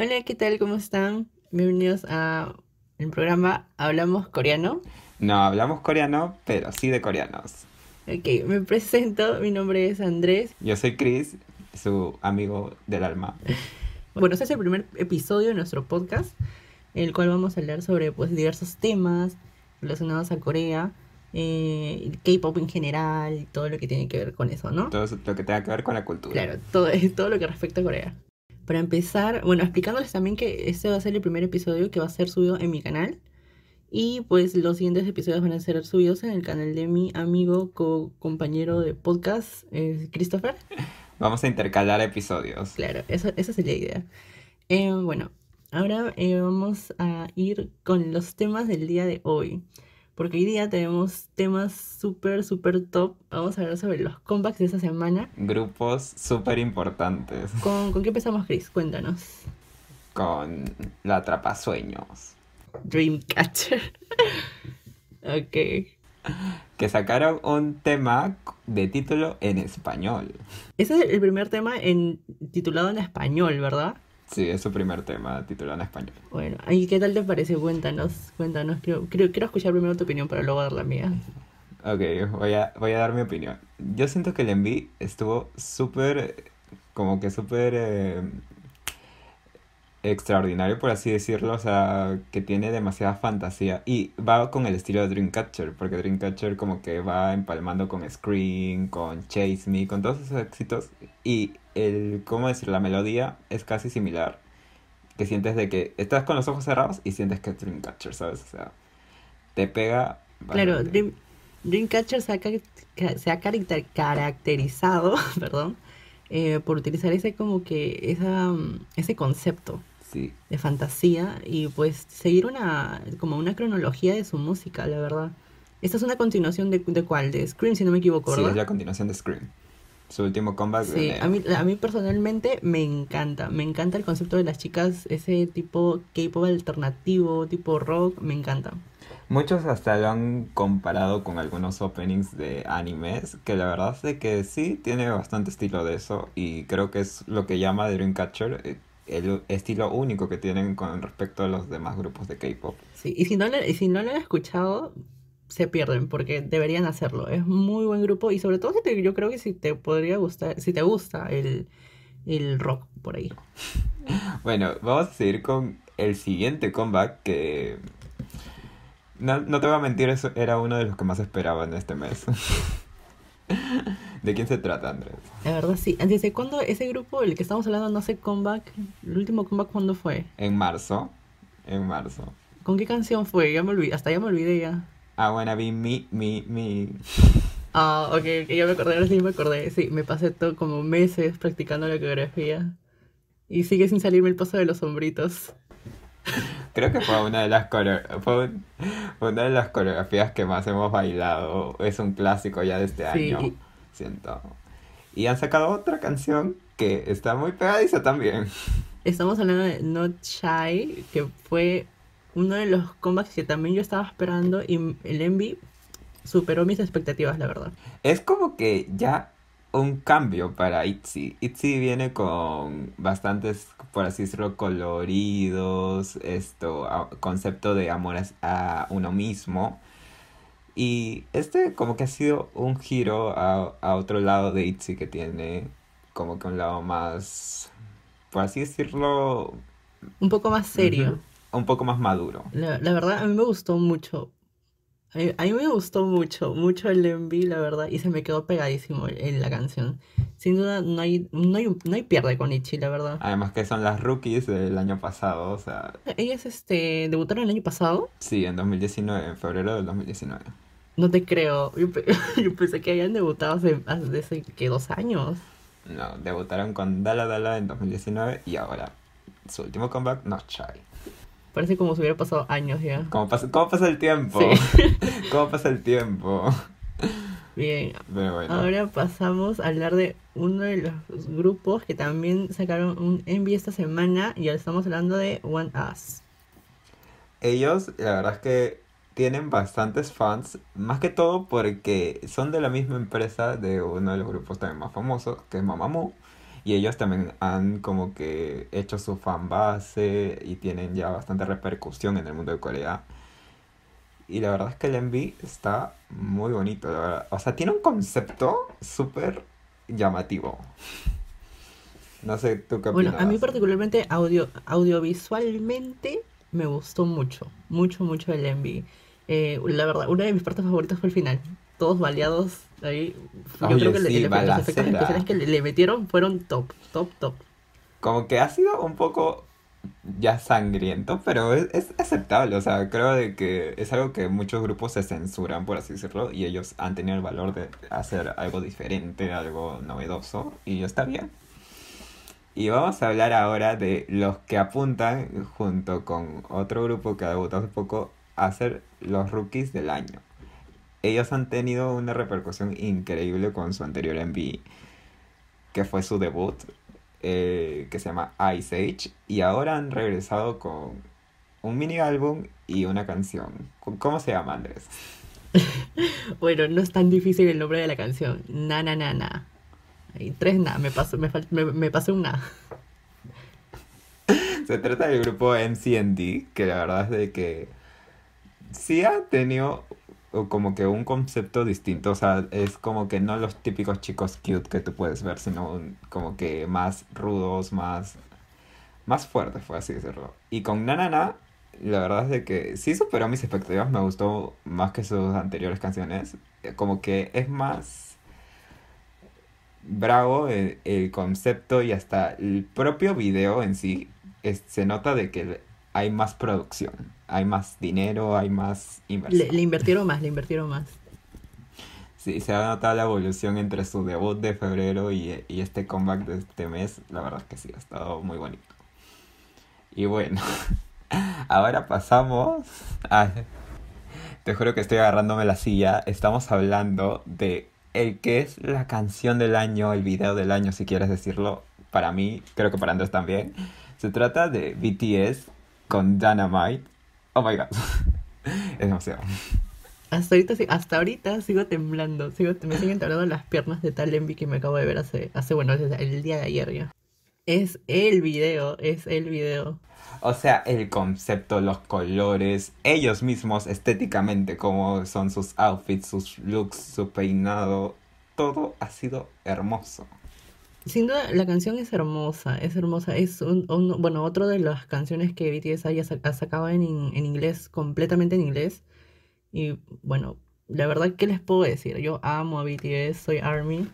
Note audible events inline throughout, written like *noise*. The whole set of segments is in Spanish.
Hola, ¿qué tal? ¿Cómo están? Bienvenidos a el programa Hablamos Coreano. No hablamos coreano, pero sí de coreanos. Ok, me presento, mi nombre es Andrés. Yo soy Chris, su amigo del alma. Bueno, este es el primer episodio de nuestro podcast, en el cual vamos a hablar sobre pues diversos temas relacionados a Corea, eh, K-pop en general, todo lo que tiene que ver con eso, ¿no? Todo lo que tenga que ver con la cultura. Claro, todo, *laughs* todo lo que respecta a Corea. Para empezar, bueno, explicándoles también que este va a ser el primer episodio que va a ser subido en mi canal. Y pues los siguientes episodios van a ser subidos en el canal de mi amigo, co compañero de podcast, eh, Christopher. *laughs* Vamos a intercalar episodios. Claro, eso, esa sería la idea. Eh, bueno, ahora eh, vamos a ir con los temas del día de hoy. Porque hoy día tenemos temas súper, súper top. Vamos a hablar sobre los comebacks de esta semana. Grupos súper importantes. ¿Con, ¿Con qué empezamos, Chris? Cuéntanos. Con la Atrapasueños. Dreamcatcher. *laughs* ok. Que sacaron un tema de título en español. Ese es el primer tema en, titulado en español, ¿verdad? Sí, es su primer tema titulado en español. Bueno, ¿y qué tal te parece? Cuéntanos, cuéntanos. Quiero, quiero, quiero escuchar primero tu opinión para luego dar la mía. Ok, voy a, voy a dar mi opinión. Yo siento que el enví estuvo súper, como que súper eh, extraordinario, por así decirlo. O sea, que tiene demasiada fantasía. Y va con el estilo de Dreamcatcher, porque Dreamcatcher como que va empalmando con Scream, con Chase Me, con todos esos éxitos. Y el, ¿cómo decir? La melodía es casi similar. Que sientes de que estás con los ojos cerrados y sientes que es Dreamcatcher, ¿sabes? O sea, te pega. Claro. Dream, Dreamcatcher se ha, se ha caracter- caracterizado *laughs* perdón, eh, por utilizar ese como que esa, ese concepto Sí. de fantasía y pues seguir una como una cronología de su música, la verdad. Esta es una continuación de, de cuál, de Scream, si no me equivoco, Sí, ¿verdad? es la continuación de Scream. Su último comeback Sí, a mí, a mí personalmente me encanta, me encanta el concepto de las chicas, ese tipo K-pop alternativo, tipo rock, me encanta. Muchos hasta lo han comparado con algunos openings de animes, que la verdad es de que sí tiene bastante estilo de eso y creo que es lo que llama Dreamcatcher eh, el estilo único que tienen con respecto a los demás grupos de K-pop. Sí, y si no y si no lo han escuchado, se pierden porque deberían hacerlo. Es muy buen grupo y sobre todo si te- yo creo que si te podría gustar, si te gusta el, el rock por ahí. *laughs* Bueno, vamos a seguir con el siguiente comeback que... No, no te voy a mentir, eso era uno de los que más esperaba en este mes. *laughs* ¿De quién se trata, Andrés? La verdad sí. ¿Desde cuándo ese grupo, el que estamos hablando, no sé, comeback? ¿El último comeback cuándo fue? En marzo. En marzo. ¿Con qué canción fue? Ya me olvidé, hasta ya me olvidé ya. I wanna be me, me, me. Ah, ok, ok, ya me acordé, ahora sí me acordé. Sí, me pasé todo como meses practicando la coreografía. Y sigue sin salirme el paso de los sombritos. Creo que fue una de las coreo- fue un- fue una de las coreografías que más hemos bailado. Es un clásico ya de este Sí. año. Siento. Y han sacado otra canción que está muy pegadiza también. *laughs* Estamos hablando de Not Shy, que fue uno de los comebacks que también yo estaba esperando y el Envy superó mis expectativas, la verdad. Es como que ya un cambio para ITZY. ITZY viene con bastantes, por así decirlo, coloridos, esto, concepto de amor a uno mismo. Y este como que ha sido un giro a, a otro lado de ITZY que tiene como que un lado más, por así decirlo, Un poco más serio. un poco más maduro. La, la verdad, a mí me gustó mucho. A mí, a mí me gustó mucho, mucho el Envy, la verdad, y se me quedó pegadísimo en la canción. Sin duda, no hay, no hay, no hay pierde con Ichi, la verdad. Además que son las rookies del año pasado, o sea, Ellas este, debutaron el año pasado. sí, en 2019, en febrero del 2019. No te creo. Yo, pe- *laughs* yo pensé que habían debutado hace, hace, ¿qué, dos años. No, debutaron con Dala Dala en 2019 y ahora su último comeback, Not Shy. Parece como si hubiera pasado años ya. ¿Cómo pasa, cómo pasa el tiempo? Sí. *laughs* ¿Cómo pasa el tiempo? Bien, Pero bueno. ahora pasamos a hablar de uno de los grupos que también sacaron un envy esta semana y ahora estamos hablando de One Us. Ellos, la verdad es que tienen bastantes fans, más que todo porque son de la misma empresa de uno de los grupos también más famosos, que es Mamamoo. Y ellos también han como que hecho su fan base y tienen ya bastante repercusión en el mundo de Corea. Y la verdad es que el MV está muy bonito, la verdad. O sea, tiene un concepto súper llamativo. No sé, ¿tú qué Bueno, opinas? a mí particularmente audio, audiovisualmente me gustó mucho, mucho, mucho el MV. Eh, la verdad, una de mis partes favoritas fue el final. Todos baleados ahí. Yo Oye, creo que le- sí, le- los efectos especiales que le, le metieron fueron top, top, top. Como que ha sido un poco ya sangriento, pero es, es aceptable. O sea, creo de que es algo que muchos grupos se censuran, por así decirlo, y ellos han tenido el valor de hacer algo diferente, algo novedoso, y está bien. Y vamos a hablar ahora de los que apuntan, junto con otro grupo que ha debutado hace poco, a ser los rookies del año. Ellos han tenido una repercusión increíble con su anterior MV, que fue su debut, eh, que se llama Ice Age, y ahora han regresado con un mini álbum y una canción. ¿Cómo se llama, Andrés? *laughs* Bueno, no es tan difícil el nombre de la canción. Na, na, na, na. Ahí, tres na, me pasó, me, me, me pasé un na. *laughs* Se trata del grupo MCND, que la verdad es de que sí ha tenido como que un concepto distinto, o sea, es como que no los típicos chicos cute que tú puedes ver, sino como que más rudos, más, más fuertes, por así decirlo. Y con Nanana, la verdad es de que sí superó mis expectativas, me gustó más que sus anteriores canciones, eh, como que es más bravo el, el concepto y hasta el propio video en sí, es- se nota de que hay más producción, hay más dinero, hay más Le, inversión. le invirtieron más, le invirtieron más. Sí, se ha notado la evolución entre su debut de febrero y, y este comeback de este mes. La verdad es que sí, ha estado muy bonito. Y bueno, *laughs* ahora pasamos a... Te juro que estoy agarrándome la silla. Estamos hablando de el que es la canción del año, el video del año, si quieres decirlo. Para mí, creo que para Andrés también. Se trata de BTS con Dynamite. Oh my god. *laughs* Es demasiado. Hasta ahorita, hasta ahorita sigo temblando, sigo, me siguen temblando las piernas de tal envy que me acabo de ver hace, hace bueno, desde el día de ayer ya. Es el video, es el video. O sea, el concepto, los colores, ellos mismos estéticamente, como son sus outfits, sus looks, su peinado, todo ha sido hermoso. Sin duda, la canción es hermosa, es hermosa. Es un, un- bueno, otro de las canciones que BTS haya ha sacado en, in- en inglés, completamente en inglés. Y bueno, la verdad, ¿qué les puedo decir? Yo amo a BTS, soy ARMY.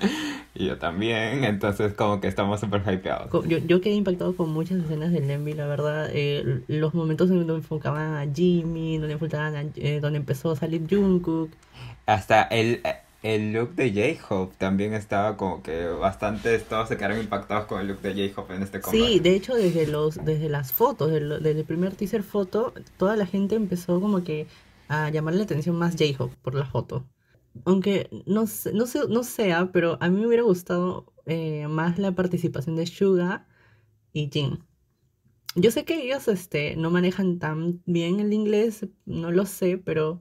*laughs* Y yo también, entonces como que estamos súper hypeados. Yo, yo quedé impactado con muchas escenas del Envy, la verdad. eh, los momentos en donde enfocaban a Jimmy, donde enfocaban a- eh, donde empezó a salir Jungkook. Hasta el, el look de J-Hope también estaba como que bastante, todos se quedaron impactados con el look de J-Hope en este comeback. Sí, de hecho, desde los, desde las fotos, desde, el primer teaser foto, toda la gente empezó como que a llamarle la atención más J-Hope por la foto. Aunque no no sé, no sea, pero a mí me hubiera gustado eh, más la participación de Suga y Jin. Yo sé que ellos este, no manejan tan bien el inglés, no lo sé, pero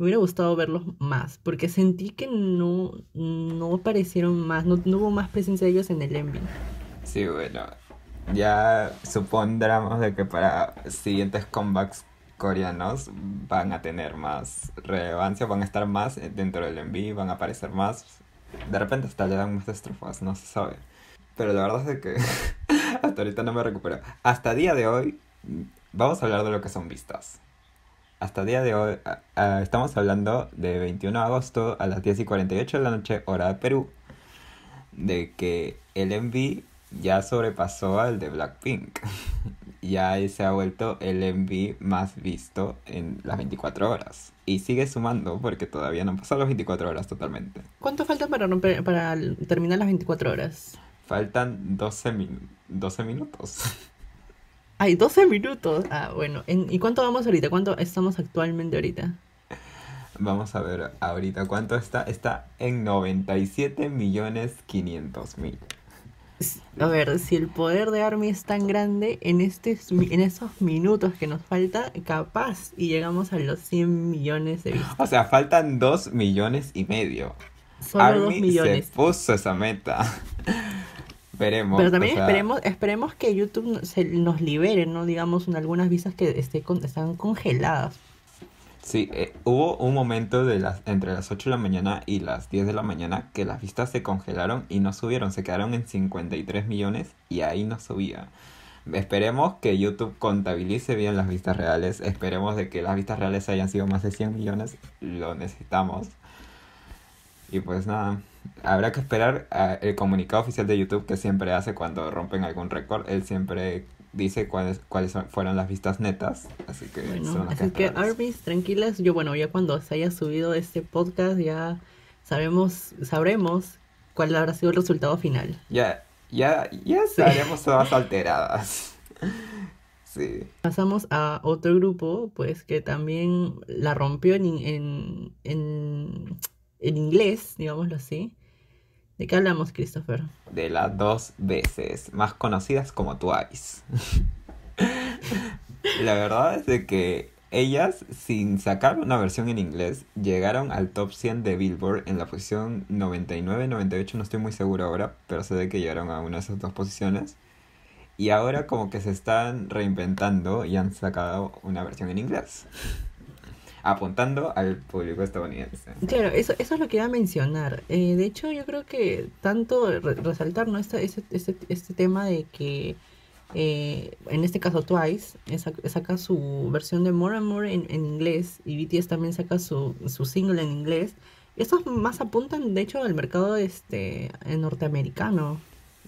me hubiera gustado verlos más, porque sentí que no, no aparecieron más, no, no hubo más presencia de ellos en el Envy. Sí, bueno, ya supondremos de que para siguientes comebacks coreanos van a tener más relevancia, van a estar más dentro del envío, van a aparecer más. De repente hasta le dan más estrofas, no se sabe. Pero la verdad es que *laughs* hasta ahorita no me recupero. Hasta día de hoy, vamos a hablar de lo que son vistas. Hasta día de hoy, a- a- estamos hablando de 21 de agosto a las 10 y 48 de la noche, hora de Perú, de que el MV ya sobrepasó al de Blackpink. *laughs* ya se ha vuelto el MV más visto en las 24 horas. Y sigue sumando porque todavía no han pasado las 24 horas totalmente. ¿Cuánto falta para romper, para terminar las 24 horas? Faltan 12, min- 12 minutos. *laughs* Ay, 12 minutos. Ah, bueno. En- ¿Y cuánto vamos ahorita? ¿Cuánto estamos actualmente ahorita? Vamos a ver ahorita cuánto está. Está en 97 millones 500 mil. A ver, si el poder de Army es tan grande, en, este, en esos minutos que nos falta, capaz y llegamos a los 100 millones de vistas. O sea, faltan 2 millones y medio. Solo 2 Army millones. se puso esa meta. *laughs* esperemos. Pero también o sea, esperemos, esperemos que YouTube se, nos libere, ¿no? Digamos, en algunas visas que esté con- están congeladas. Sí, eh, hubo un momento de las, entre las 8 de la mañana y las 10 de la mañana que las vistas se congelaron y no subieron, se quedaron en 53 millones y ahí no subía. Esperemos que YouTube contabilice bien las vistas reales, esperemos de que las vistas reales hayan sido más de 100 millones, lo necesitamos. Y pues nada, habrá que esperar a el comunicado oficial de YouTube que siempre hace cuando rompen algún récord, él siempre dice cuáles, cuáles son- fueron las vistas netas, así que Bueno, son las así que. Arby's, tranquilas. Yo, bueno, ya cuando se haya subido este podcast, ya sabemos, sabremos cuál habrá sido el resultado final. Ya, ya, ya Sí. estaríamos todas *laughs* alteradas. Sí. Pasamos a otro grupo, pues, que también la rompió en, en, en inglés, digámoslo así. ¿De qué hablamos, Christopher? De las dos veces, más conocidas como Twice. *laughs* La verdad es de que ellas, sin sacar una versión en inglés, llegaron al top 100 de Billboard en la posición 99, 98, no estoy muy seguro ahora, pero sé de que llegaron a una de esas dos posiciones. Y ahora como que se están reinventando y han sacado una versión en inglés. Apuntando al público estadounidense. Claro, eso, eso es lo que iba a mencionar. Eh, de hecho, yo creo que tanto re- resaltar ¿no? este, este, este, este tema de que, eh, en este caso Twice, sac- saca su versión de More and More en, en inglés y BTS también saca su, su single en inglés. Estos más apuntan, de hecho, al mercado este, norteamericano.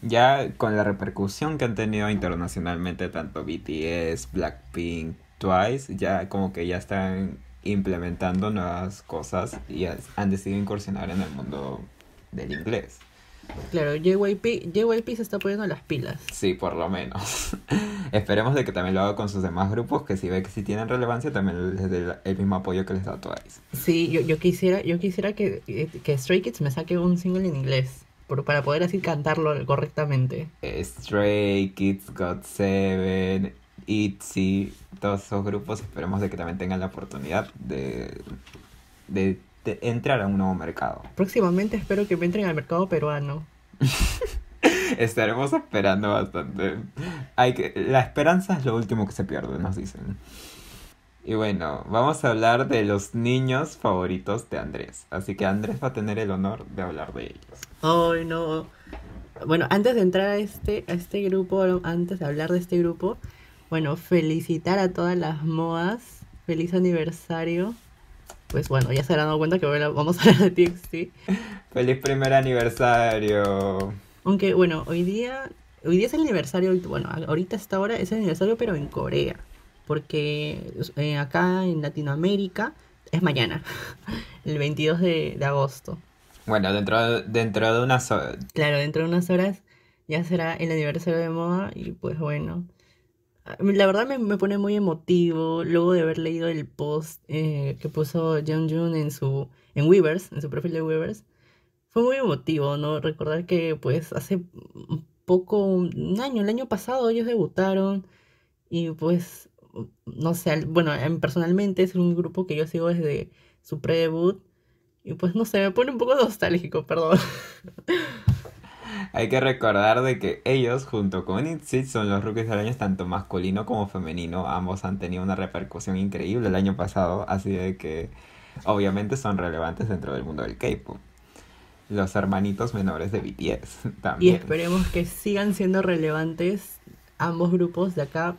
Ya con la repercusión que han tenido internacionalmente tanto BTS, Blackpink, Twice, ya como que ya están implementando nuevas cosas y han decidido incursionar en el mundo del inglés. Claro, JYP, JYP se está poniendo las pilas. Sí, por lo menos. *laughs* Esperemos de que también lo haga con sus demás grupos, que si ve que si tienen relevancia también les dé el- mismo apoyo que les da Twice. Sí, yo, yo quisiera, yo quisiera que, que Stray Kids me saque un single en inglés, por- para poder así cantarlo correctamente. Eh, Stray Kids, GOT7, ITZY, todos esos grupos esperemos de que también tengan la oportunidad de, de, de entrar a un nuevo mercado. Próximamente espero que me entren al mercado peruano. *laughs* Estaremos esperando bastante. Hay que, la esperanza es lo último que se pierde, nos dicen. Y bueno, vamos a hablar de los niños favoritos de Andrés. Así que Andrés va a tener el honor de hablar de ellos. Ay, no. Bueno, antes de entrar a este, a este grupo, antes de hablar de este grupo, bueno, felicitar a todas las modas. Feliz aniversario. Pues bueno, ya se habrán dado cuenta que vamos a hablar de TXT. ¡Feliz primer aniversario! Aunque bueno, hoy día, hoy día es el aniversario, bueno, ahorita hasta ahora es el aniversario, pero en Corea. Porque eh, acá en Latinoamérica es mañana, *laughs* el 22 de, de agosto. Bueno, dentro, dentro de unas... ho- Claro, dentro de unas horas ya será el aniversario de moda y pues bueno. A mí La verdad me, me pone muy emotivo luego de haber leído el post eh, que puso Jung en su en Weavers, en su perfil de Weavers. Fue muy emotivo, ¿no? Recordar que pues hace poco, un año, el año pasado ellos debutaron y pues no sé, bueno, personalmente es un grupo que yo sigo desde su pre-debut y pues no sé, me pone un poco nostálgico, perdón. *laughs* Hay que recordar de que ellos, junto con ITZY, son los rookies del año tanto masculino como femenino. Ambos han tenido una repercusión increíble el año pasado, así de que obviamente son relevantes dentro del mundo del K-pop. Los hermanitos menores de BTS *laughs* Y también. esperemos que sigan siendo relevantes ambos grupos de acá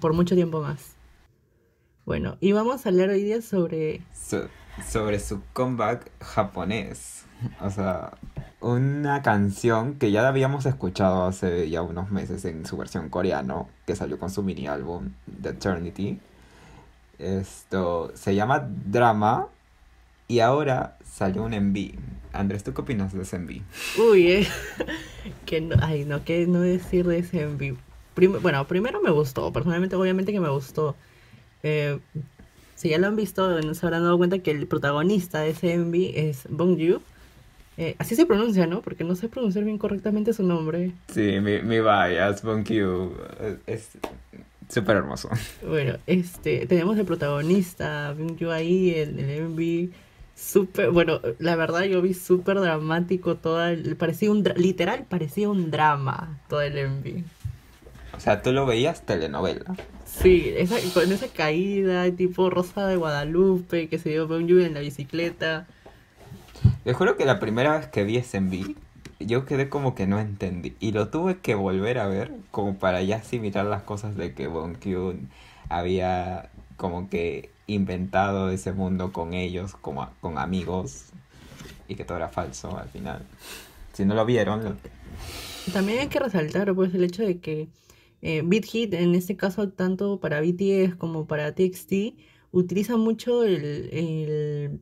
por mucho tiempo más. Bueno, y vamos a hablar hoy día sobre... So- sobre su comeback japonés. O sea, una canción que ya habíamos escuchado hace ya unos meses en su versión coreano, que salió con su mini álbum The Eternity. Esto se llama Drama y ahora salió un MV. Andrés, ¿tú qué opinas de ese MV? Uy, eh, *laughs* que no, ay, no, qué no decir de ese MV. Bueno, primero me gustó, personalmente obviamente que me gustó. Eh, si ya lo han visto, se habrán dado cuenta que el protagonista de ese MV es Bong Joon. Eh, así se pronuncia, ¿no? Porque no sé pronunciar bien correctamente su nombre. Sí, mi, mi bias, Bonkyu, es súper hermoso. Bueno, este, tenemos el protagonista, Joon ahí, el, el MV, súper, bueno, la verdad yo vi súper dramático todo el, parecía un, literal parecía un drama todo el envy. O sea, tú lo veías telenovela. Sí, esa, con esa caída, tipo Rosa de Guadalupe, que se dio lluvia en la bicicleta. Te juro que la primera vez que vi enví, yo quedé como que no entendí. Y lo tuve que volver a ver como para ya asimilar las cosas de que Bon Kyun había como que inventado ese mundo con ellos, como con amigos, y que todo era falso al final. Si no lo vieron, También hay que resaltar pues el hecho de que eh, Beat en este caso tanto para BTS como para TXT, utiliza mucho el, el-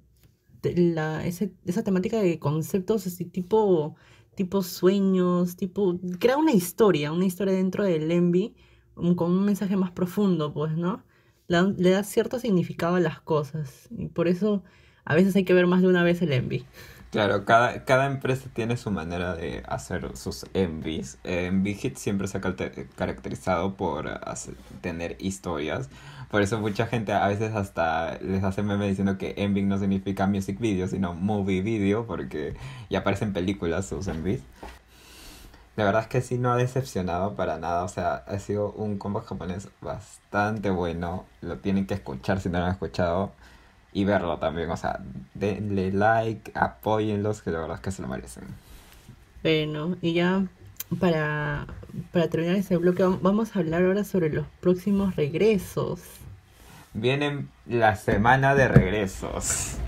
la, ese- esa temática de conceptos así tipo, tipo sueños, tipo, crea una historia, una historia dentro del Envy um, con un mensaje más profundo, pues, ¿no? Le, da- le da cierto significado a las cosas y por eso a veces hay que ver más de una vez el Envy. Claro, cada, cada empresa tiene su manera de hacer sus envies. En Big Hit siempre se ha caracterizado por hacer- tener historias. Por eso mucha gente a veces hasta les hace meme diciendo que envy no significa music video, sino movie video, porque ya aparecen películas sus envies. La verdad es que sí no ha decepcionado para nada, o sea, ha sido un combo japonés bastante bueno. Lo tienen que escuchar si no lo han escuchado y verlo también, o sea, denle like, apóyenlos, que la verdad es que se lo merecen. Bueno, y ya para, para terminar este bloque vam- vamos a hablar ahora sobre los próximos regresos. Viene la semana de regresos. *laughs*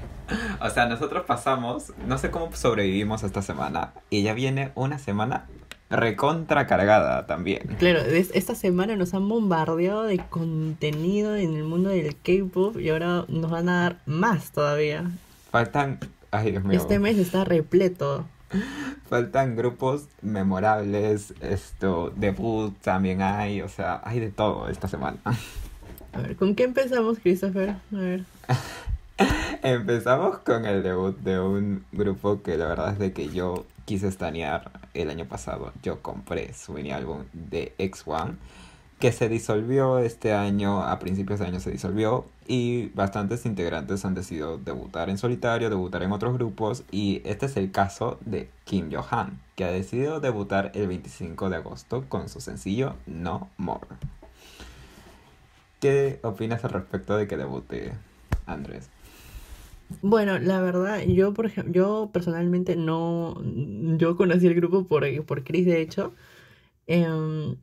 O sea, nosotros pasamos, no sé cómo sobrevivimos esta semana, y ya viene una semana recontra cargada también. Claro, es- esta semana nos han bombardeado de contenido en el mundo del K-pop y ahora nos van a dar más todavía. Faltan, ay Dios mío, Este mes está repleto. *laughs* faltan grupos memorables, esto, debut también hay, o sea, hay de todo esta semana. *laughs* A ver, ¿con qué empezamos, Christopher? A ver. *laughs* Empezamos con el debut de un grupo que la verdad es de que yo quise estanear el año pasado. Yo compré su mini álbum de X1, que se disolvió este año, a principios de año se disolvió, y bastantes integrantes han decidido debutar en solitario, debutar en otros grupos, y este es el caso de Kim Johan, que ha decidido debutar el 25 de agosto con su sencillo No More. ¿Qué opinas al respecto de que debute Andrés? Bueno, la verdad, yo por ejemplo, yo personalmente no, yo conocí el grupo por, por Chris, de hecho. Em,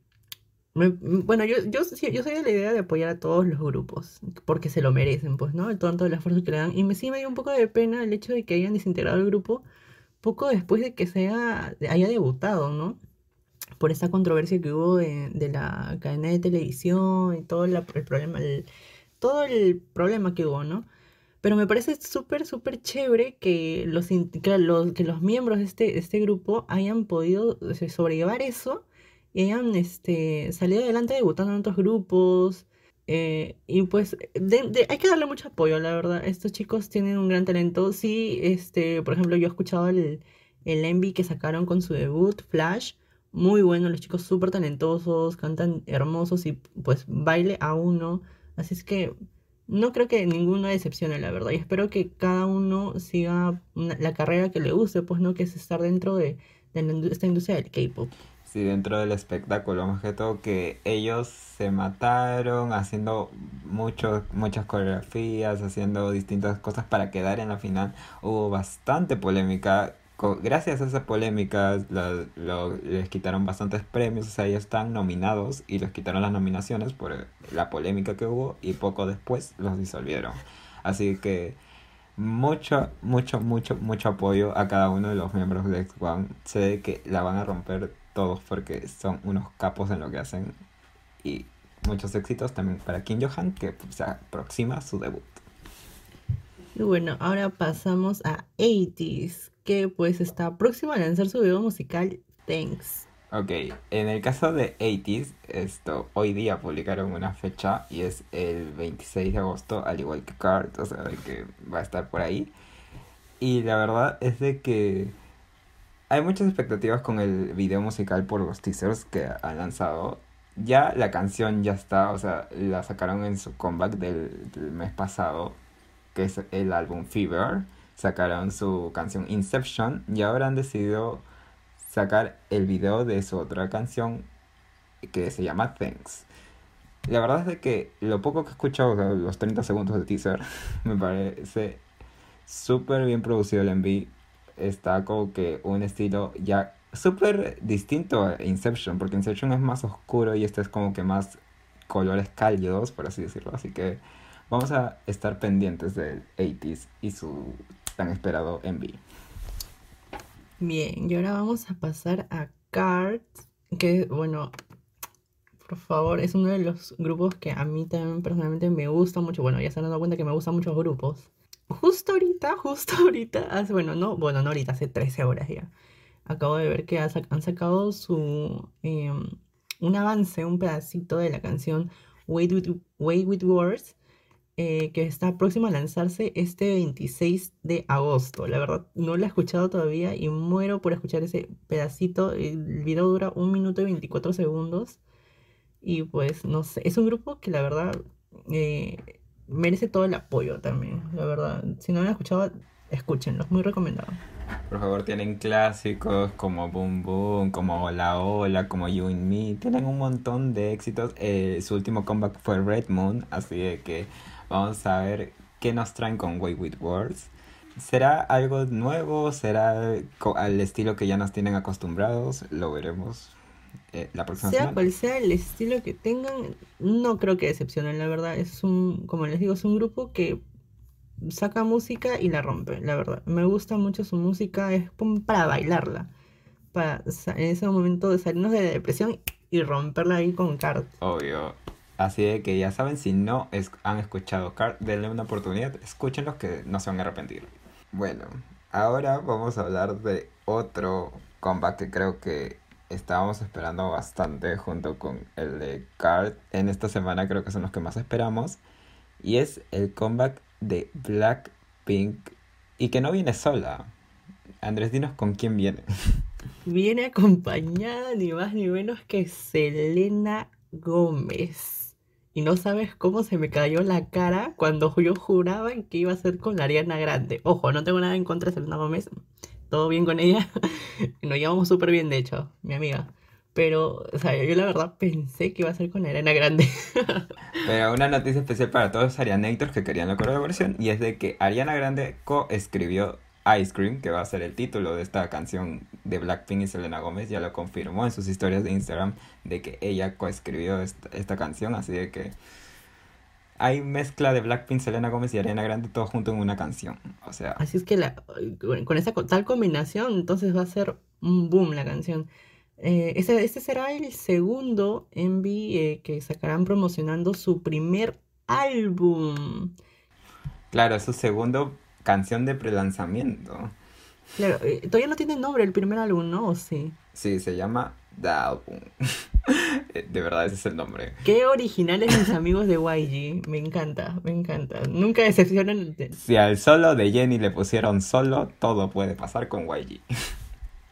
me- bueno, yo, yo, yo soy de la idea de apoyar a todos los grupos, porque se lo merecen, pues, ¿no? Todo, todo el esfuerzo que le dan. Y me, sí me dio un poco de pena el hecho de que hayan desintegrado el grupo poco después de que sea, haya debutado, ¿no? Por esta controversia que hubo de, de la cadena de televisión y todo el problema, el- todo el problema que hubo, ¿no? Pero me parece súper, súper chévere que los, que los, miembros de este, de este grupo hayan podido sobrellevar eso y hayan este, salido adelante debutando en otros grupos. eh, y pues hay que darle mucho apoyo, la verdad. Estos chicos tienen un gran talento. Sí, este, por ejemplo, yo he escuchado el, el Envy que sacaron con su debut, Flash. Muy bueno, los chicos súper talentosos, cantan hermosos y pues baile a uno. Así es que no creo que ninguno decepcione, la verdad. Y espero que cada uno siga la carrera que le guste, pues no, que es estar dentro de, de esta industria del K-pop. Sí, dentro del espectáculo, más que todo que ellos se mataron haciendo muchos, muchas coreografías, haciendo distintas cosas para quedar en la final. Hubo bastante polémica. Gracias a esa polémica les quitaron bastantes premios, o sea, ellos están nominados y les quitaron las nominaciones por la polémica que hubo y poco después los disolvieron. Así que mucho, mucho, mucho, mucho apoyo a cada uno de los miembros de X1. Sé que la van a romper todos porque son unos capos en lo que hacen. Y muchos éxitos también para Kim Johan, que pues, se aproxima su debut. Y bueno, ahora pasamos a 80s, que pues está próximo a lanzar su video musical Thanks. Ok, en el caso de 80s, esto, hoy día publicaron una fecha y es el 26 de agosto, al igual que Card, o sea, que va a estar por ahí. Y la verdad es de que hay muchas expectativas con el video musical por los teasers que han lanzado. Ya la canción ya está, o sea, la sacaron en su comeback del, mes pasado, que es el álbum Fever, sacaron su canción Inception y ahora han decidido sacar el video de su otra canción que se llama Thanks. La verdad es que lo poco que he escuchado, los 30 segundos de teaser, *laughs* me parece súper bien producido el MV. Está como que un estilo ya súper distinto a Inception, porque Inception es más oscuro y este es como que más colores cálidos, por así decirlo. Así que vamos a estar pendientes del 80s y su tan esperado MV. Bien, y ahora vamos a pasar a Cards, que bueno, por favor, es uno de los grupos que a mí también personalmente me gusta mucho. Bueno, ya se han dado cuenta que me gustan muchos grupos. Justo ahorita, justo *laughs* ahorita, hace, bueno, no, bueno, no ahorita, hace 13 horas ya. Acabo de ver que han sacado su em, un avance, un pedacito de la canción Wait with, Wait with Words, eh, que está próxima a lanzarse este 26 de agosto. La verdad, no la he escuchado todavía y muero por escuchar ese pedacito. El video dura un minuto y 24 segundos. Y pues, no sé, es un grupo que la verdad eh, merece todo el apoyo también, la verdad. Si no lo han escuchado, escúchenlo, muy recomendado. Por favor, tienen clásicos como Boom Boom, como Hola Hola, como You and Me. Tienen un montón de éxitos. Eh, su último comeback fue Red Moon, así de que vamos a ver qué nos traen con Way With Words. ¿Será algo nuevo? ¿Será al estilo que ya nos tienen acostumbrados? Lo veremos eh, la próxima sea cual sea el estilo que tengan, no creo que decepcionen, la verdad. Es un, como les digo, es un grupo que saca música y la rompe, la verdad. Me gusta mucho su música, es para bailarla. Para en ese momento de salirnos de la depresión y romperla ahí con Card. Obvio. Así de que ya saben, si no han escuchado Card, denle una oportunidad, escúchenlos que no se van a arrepentir. Bueno, ahora vamos a hablar de otro comeback que creo que estábamos esperando bastante junto con el de Card. En esta semana creo que son los que más esperamos. Y es el comeback de Blackpink y que no viene sola. Andrés, dinos con quién viene. *laughs* Viene acompañada ni más ni menos que Selena Gómez. Y no sabes cómo se me cayó la cara cuando yo juraba que iba a ser con la Ariana Grande. Ojo, no tengo nada en contra de Selena Gómez. Todo bien con ella. *laughs* Nos llevamos súper bien, de hecho, mi amiga. Pero, o sea, yo la verdad pensé que iba a ser con Ariana Grande. *laughs* Pero una noticia especial para todos los Arianators que querían la colaboración y es de que Ariana Grande co-escribió Ice Cream, que va a ser el título de esta canción de Blackpink y Selena Gómez, ya lo confirmó en sus historias de Instagram de que ella coescribió esta, esta canción, así de que hay mezcla de Blackpink, Selena Gómez y Ariana Grande todo junto en una canción. O sea. Así es que la, con esa tal combinación, entonces va a ser un boom la canción. Eh, este, será el segundo MV eh, que sacarán promocionando su primer álbum. Claro, es su segundo canción de prelanzamiento. Claro, eh, todavía no tiene nombre el primer álbum, ¿no? ¿O sí? Sí, se llama The Album. *laughs* de verdad, ese es el nombre. Qué originales mis amigos de YG. Me encanta, me encanta. Nunca decepcionan. Si al solo de Jenny le pusieron solo, todo puede pasar con YG.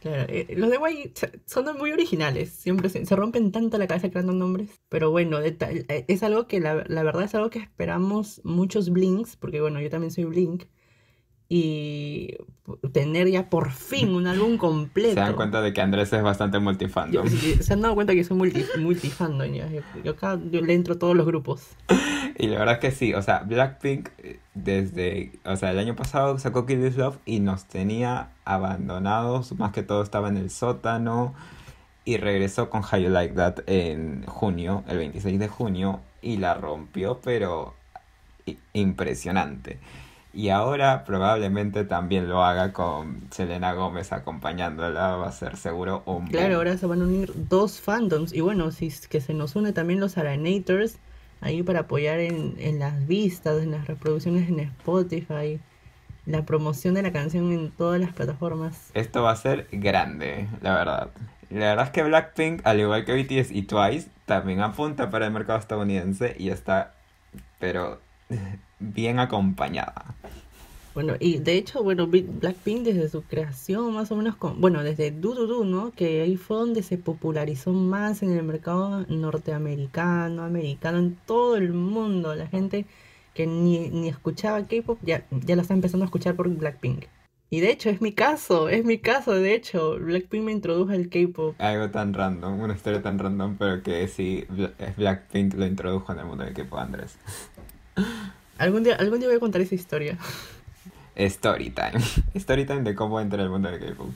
Eh, los de Guay son muy originales, siempre se, rompen tanto la cabeza creando nombres. Pero bueno, eh, es algo que la, la, verdad es algo que esperamos muchos Blinks, porque bueno, yo también soy Blink. Y tener ya por fin un álbum completo. *laughs* Se dan cuenta de que Andrés es bastante multifandom. se han dado cuenta que soy multi, *laughs* multifandom. Yo, yo acá yo le entro a todos los grupos. *laughs* Y la verdad es que sí, o sea, Blackpink desde, o sea, el año pasado sacó Kill This Love y nos tenía abandonados, más que todo estaba en el sótano y regresó con How You Like That en junio, el 26 de junio y la rompió, pero impresionante. Y ahora probablemente también lo haga con Selena Gómez acompañándola, va a ser seguro un... Claro, ahora se van a unir dos fandoms y bueno, si es que se nos une también los Aranators ahí para apoyar en, en las vistas, en las reproducciones en Spotify, la promoción de la canción en todas las plataformas. Esto va a ser grande, la verdad. La verdad es que Blackpink, al igual que BTS y Twice, también apunta para el mercado estadounidense y está, pero *laughs* bien acompañada. Bueno, y de hecho, bueno, Blackpink desde su creación, más o menos, con, bueno, desde Do, ¿no? Que ahí fue donde se popularizó más en el mercado norteamericano, americano, en todo el mundo. La gente que ni, ni escuchaba K-pop, ya, ya la está empezando a escuchar por Blackpink. Y de hecho, es mi caso, es mi caso, de hecho. Blackpink me introdujo al K-pop. Algo tan random, una historia tan random, pero que sí, Blackpink lo introdujo en el mundo del K-pop, Andrés. Algún día, algún día voy a contar esa historia. Story time. Story time de cómo entra el mundo del K-pop.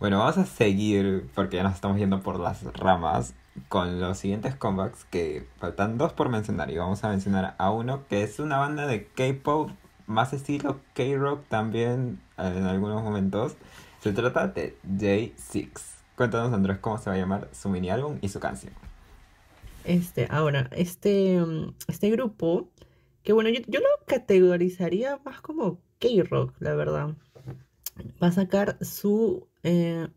Bueno, vamos a seguir, porque ya nos estamos yendo por las ramas, con los siguientes comebacks que faltan dos por mencionar. Y vamos a mencionar a uno que es una banda de K-pop más estilo K-rock también eh, en algunos momentos. Se trata de J6. Cuéntanos, Andrés, cómo se va a llamar su mini álbum y su canción. Este, ahora, este, mm, este grupo, que bueno, yo, yo lo categorizaría más como K-rock, la verdad. Va a sacar su, eh,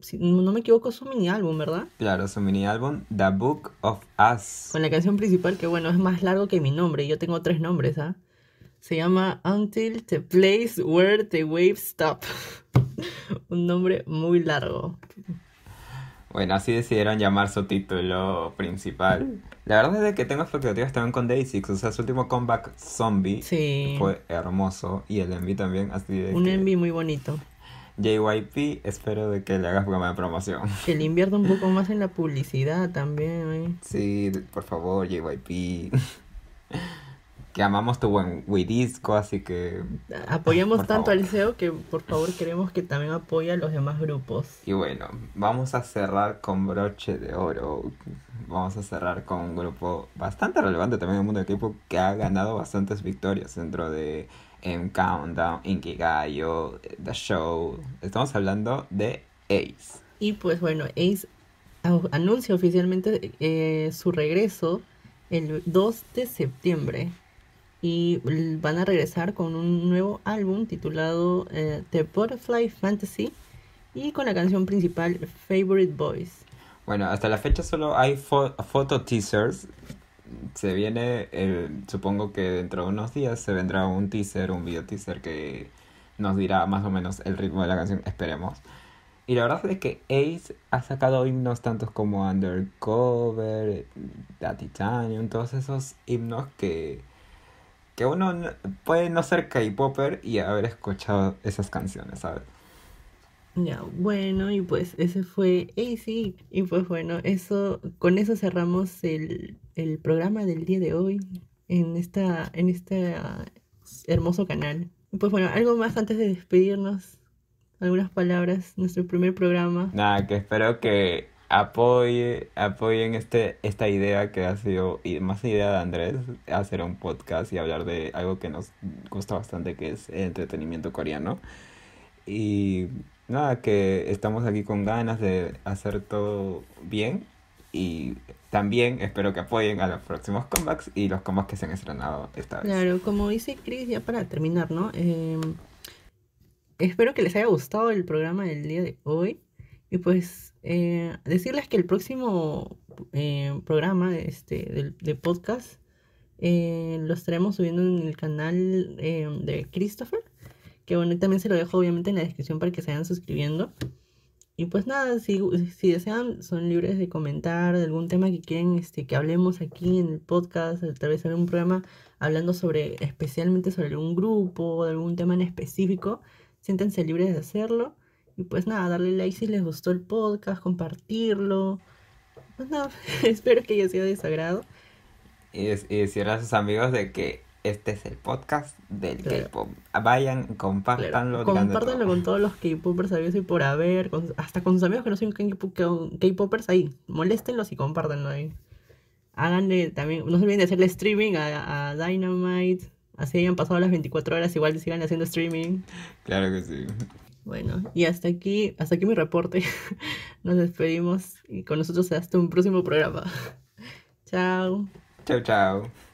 si no me equivoco, su mini álbum, ¿verdad? Claro, su mini álbum The Book of Us. Con la canción principal, que bueno, es más largo que mi nombre. Yo tengo tres nombres, ¿ah? Se llama Until the Place Where the Waves Stop. *laughs* Un nombre muy largo. Bueno, así decidieron llamar su título principal. La verdad es que tengo expectativas también con Day6. O sea, su último comeback zombie Sí, fue hermoso. Y el Envy también. Así de un que envy muy bonito. JYP, espero de que le hagas programa de promoción. *laughs* Que le invierta un poco más en la publicidad también, ¿eh? Sí, por favor, JYP. *laughs* que amamos tu buen Disco, así que... Apoyamos tanto favor. al SEO que por favor queremos que también apoye a los demás grupos. Y bueno, vamos a cerrar con broche de oro. Vamos a cerrar con un grupo bastante relevante también en el mundo del K-pop que ha ganado bastantes victorias dentro de em, Countdown, Inkigayo, The Show. Estamos hablando de Ace. Y pues bueno, Ace anuncia oficialmente eh, su regreso el 2 de septiembre. Y van a regresar con un nuevo álbum titulado eh, The Butterfly Fantasy y con la canción principal Favorite Boys. Bueno, hasta la fecha solo hay fo- foto teasers. Se viene, el- supongo que dentro de unos días se vendrá un teaser, un video teaser que nos dirá más o menos el ritmo de la canción, esperemos. Y la verdad es que Ace ha sacado himnos tantos como Undercover, The Titanium, todos esos himnos que, que uno no- puede no ser K-Popper y haber escuchado esas canciones, ¿sabes? Ya, bueno, y pues ese fue AC. Y pues bueno, eso, con eso cerramos el, el programa del día de hoy en esta, en este hermoso canal. Pues bueno, algo más antes de despedirnos, algunas palabras, nuestro primer programa. Nada, que espero que apoye, apoyen este, esta idea que ha sido, y más idea de Andrés, hacer un podcast y hablar de algo que nos gusta bastante, que es el entretenimiento coreano. Y nada, que estamos aquí con ganas de hacer todo bien. Y también espero que apoyen a los próximos comebacks y los comebacks que se han estrenado esta vez. Claro, como dice Chris, ya para terminar, ¿no? Em, espero que les haya gustado el programa del día de hoy. Y pues eh, decirles que el próximo eh, programa este, del de podcast eh, lo estaremos subiendo en el canal eh, de Christopher. Que bueno, también se lo dejo obviamente en la descripción para que se vayan suscribiendo. Y pues nada, si, si desean, son libres de comentar de algún tema que quieren este, que hablemos aquí en el podcast, tal vez algún programa hablando sobre, especialmente sobre algún grupo de algún tema en específico, siéntense libres de hacerlo. Y pues nada, darle like si les gustó el podcast, compartirlo. Pues nada, *laughs* espero que haya sido de su agrado. Y, decirle a sus amigos de que este es el podcast del Claro. K-pop. Vayan, Claro, compártanlo, de compártanlo todo. con todos los K-popers sabidos y por haber, con- hasta con sus amigos que no son K-pop- K-popers ahí. Moléstenlos y compártanlo ahí. Háganle también, no se olviden de hacerle streaming a, a Dynamite. Así hayan pasado las 24 horas, igual sigan haciendo streaming. Claro que sí. Bueno, y hasta aquí, hasta aquí mi reporte. *laughs* Nos despedimos y con nosotros hasta un próximo programa. *laughs* Chao. Chao, chao.